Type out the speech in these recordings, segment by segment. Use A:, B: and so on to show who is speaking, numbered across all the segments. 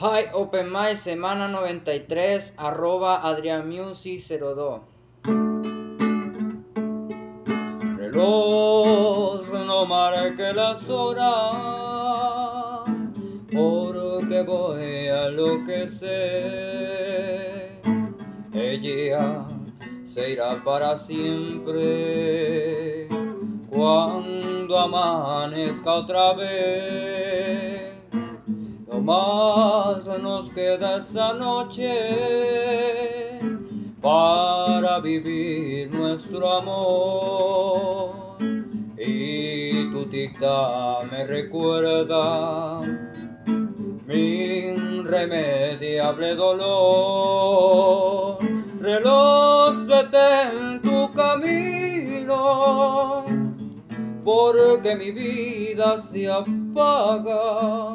A: Hi, Open Mic, semana 93, arroba adrianmusic02.
B: Reloj no marque las horas, porque voy a lo que sé. Ella se irá para siempre cuando amanezca otra vez. Más nos queda esta noche para vivir nuestro amor. Y tu tica me recuerda mi irremediable dolor. Reloj en tu camino, porque mi vida se apaga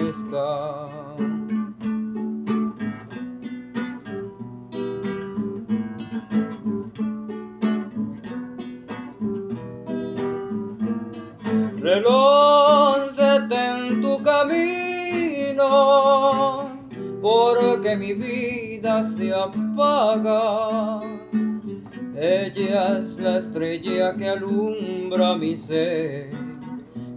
B: Reloj en tu camino, porque mi vida se apaga. Ella es la estrella que alumbra mi ser.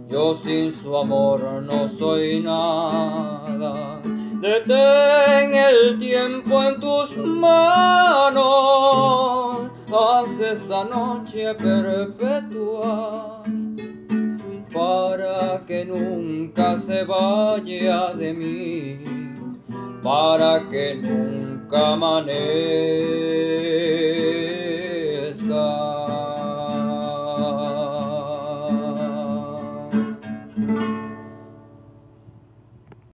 B: Yo sin su amor no soy nada. Detén el tiempo en tus manos. Haz esta noche perpetua para que nunca se vaya de mí, para que nunca amanezca.